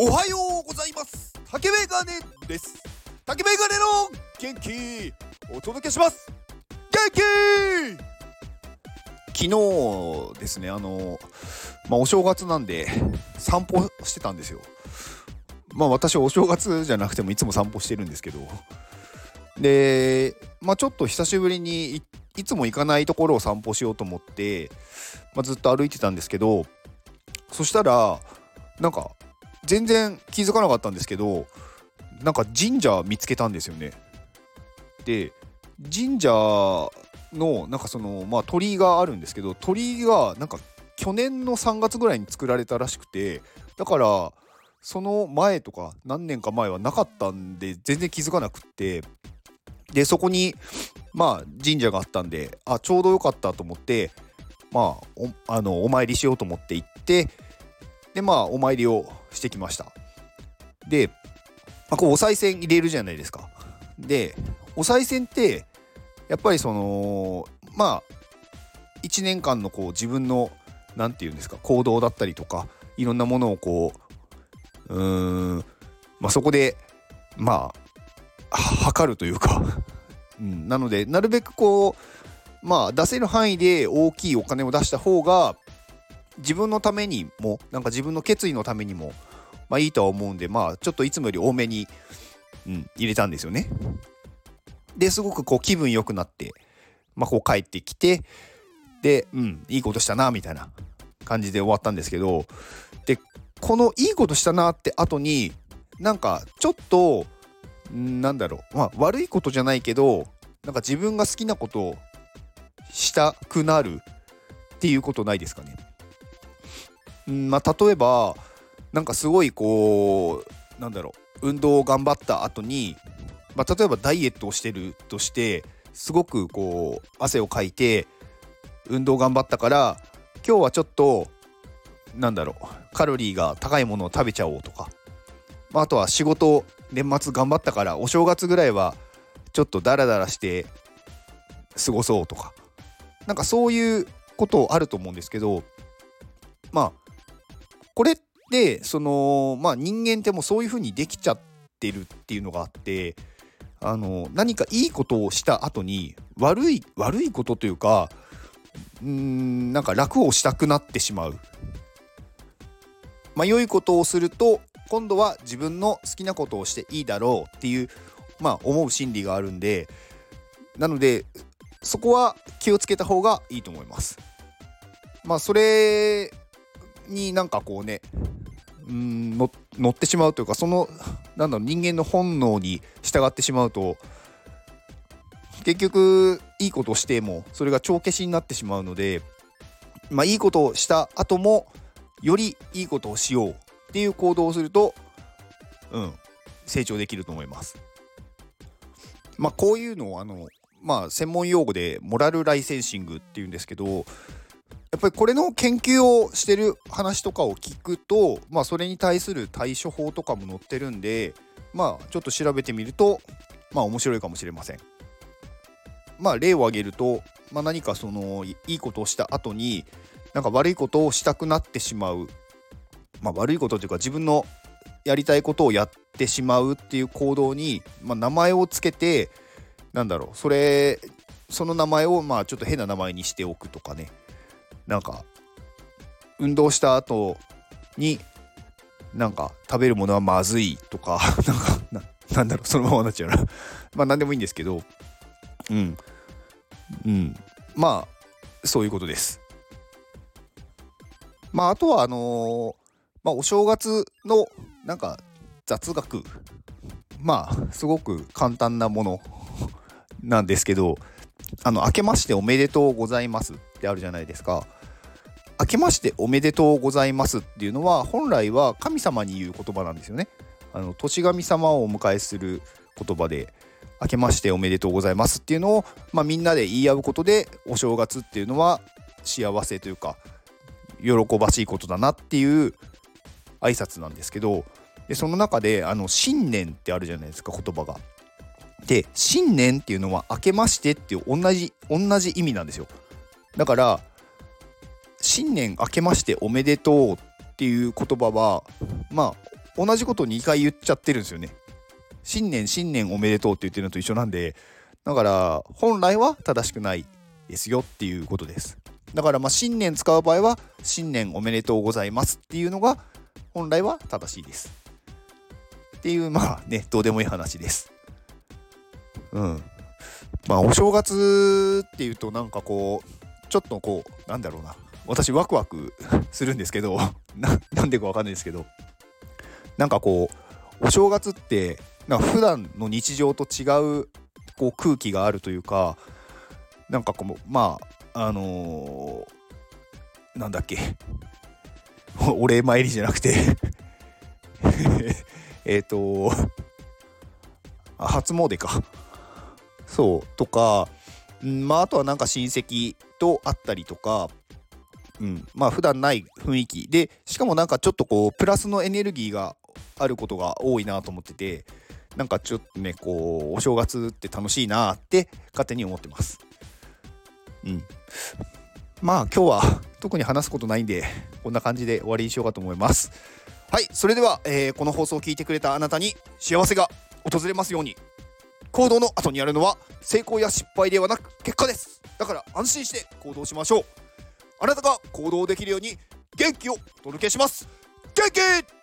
おはようございます。竹メガネです。竹メガネの元気お届けします。元気!昨日ですねあのまあお正月なんで散歩してたんですよ。まあ私お正月じゃなくてもいつも散歩してるんですけど。でまあちょっと久しぶりにいつも行かないところを散歩しようと思って、まあ、ずっと歩いてたんですけどそしたらなんか全然気づかなかったんですけどなんか神社見つけたんですよね。で神社のなんかそのまあ鳥居があるんですけど鳥居がなんか去年の3月ぐらいに作られたらしくてだからその前とか何年か前はなかったんで全然気づかなくってでそこにまあ神社があったんであちょうどよかったと思ってまあおあのお参りしようと思って行ってでまあお参りをしてきました。で、まあ、こうお賽銭入れるじゃないですか。でお賽銭ってやっぱりそのまあ1年間のこう自分の何て言うんですか行動だったりとかいろんなものをこううーんまあそこでまあ測るというか。うん、なのでなるべくこうまあ出せる範囲で大きいお金を出した方が自分のためにもなんか自分の決意のためにもまあいいとは思うんでまあちょっといつもより多めに、うん、入れたんですよね。ですごくこう気分良くなってまあこう帰ってきてでうんいいことしたなみたいな感じで終わったんですけどでこのいいことしたなって後になんかちょっとなんだろうまあ悪いことじゃないけどなんか自分が好きなことをしたくなるっていうことないですかね。んまあ、例えばなんかすごいこうなんだろう運動を頑張った後に、まあ、例えばダイエットをしてるとしてすごくこう汗をかいて運動頑張ったから今日はちょっとなんだろうカロリーが高いものを食べちゃおうとか、まあ、あとは仕事年末頑張ったからお正月ぐらいはちょっとダラダラして過ごそうとかなんかそういうことあると思うんですけどまあこれってそのまあ人間ってもうそういう風にできちゃってるっていうのがあってあの何かいいことをした後に悪い悪いことというかうんなんか楽をしたくなってしまう。まあ、良いことをすると今度は自分の好きなことをしていいだろうっていうまあ思う心理があるんでなのでそこは気をつけた方がいいと思います。まあそれになんかこうねうん乗ってしまうというかそのなんだろう人間の本能に従ってしまうと結局いいことをしてもそれが帳消しになってしまうのでまあいいことをした後もよりいいことをしようっていう行動をするとうん成長できると思います。まあこういうのをあのまあ専門用語でモラルライセンシングっていうんですけどやっぱりこれの研究をしてる話とかを聞くと、まあ、それに対する対処法とかも載ってるんで、まあ、ちょっと調べてみると、まあ、面白いかもしれません。まあ、例を挙げると、まあ、何かそのいいことをした後になんか悪いことをしたくなってしまう、まあ、悪いことというか自分のやりたいことをやってしまうっていう行動に、まあ、名前をつけてなんだろうそれその名前をまあちょっと変な名前にしておくとかねなんか運動した後になんか食べるものはまずいとか なんかなんだろうそのままになっちゃうな。まあ何でもいいんですけどうん。うん。まあそういうことです。まああとはあのー、まあお正月のなんか雑学。まあすごく簡単なものなんですけどあの明けましておめでとうございますってあるじゃないですか。明けましておめでとうございますっていうのは本来は神様に言う言葉なんですよね。あの年神様をお迎えする言葉で明けましておめでとうございますっていうのを、まあ、みんなで言い合うことでお正月っていうのは幸せというか喜ばしいことだなっていう挨拶なんですけどでその中であの新年ってあるじゃないですか言葉が。で新年っていうのは明けましてっていう同じ同じ意味なんですよ。だから新年明けましておめでとうっていう言葉はまあ同じこと2回言っちゃってるんですよね。新年新年おめでとうって言ってるのと一緒なんでだから本来は正しくないですよっていうことです。だからまあ新年使う場合は新年おめでとうございますっていうのが本来は正しいです。っていうまあねどうでもいい話です。うん。まあお正月っていうとなんかこうちょっとこうなんだろうな。私ワクワクするんですけど なんでかわかんないですけどなんかこうお正月ってなんか普段の日常と違うこう空気があるというかなんかこうまああのー、なんだっけ。お礼参りじゃなくて えっと初詣か。そうとか、んまあ、あとはなんか親戚と会ったりとか、うん、まあ普段ない雰囲気。でしかもなんかちょっとこうプラスのエネルギーがあることが多いなと思っててなんかちょっとねこうお正月って楽しいなって勝手に思ってます。うん。まあ今日は特に話すことないんでこんな感じで終わりにしようかと思います。はいそれでは、えー、この放送を聞いてくれたあなたに幸せが訪れますように。行動の後にあるのは成功や失敗ではなく結果です。だから安心して行動しましょう。あなたが行動できるように元気をお届けします。元気!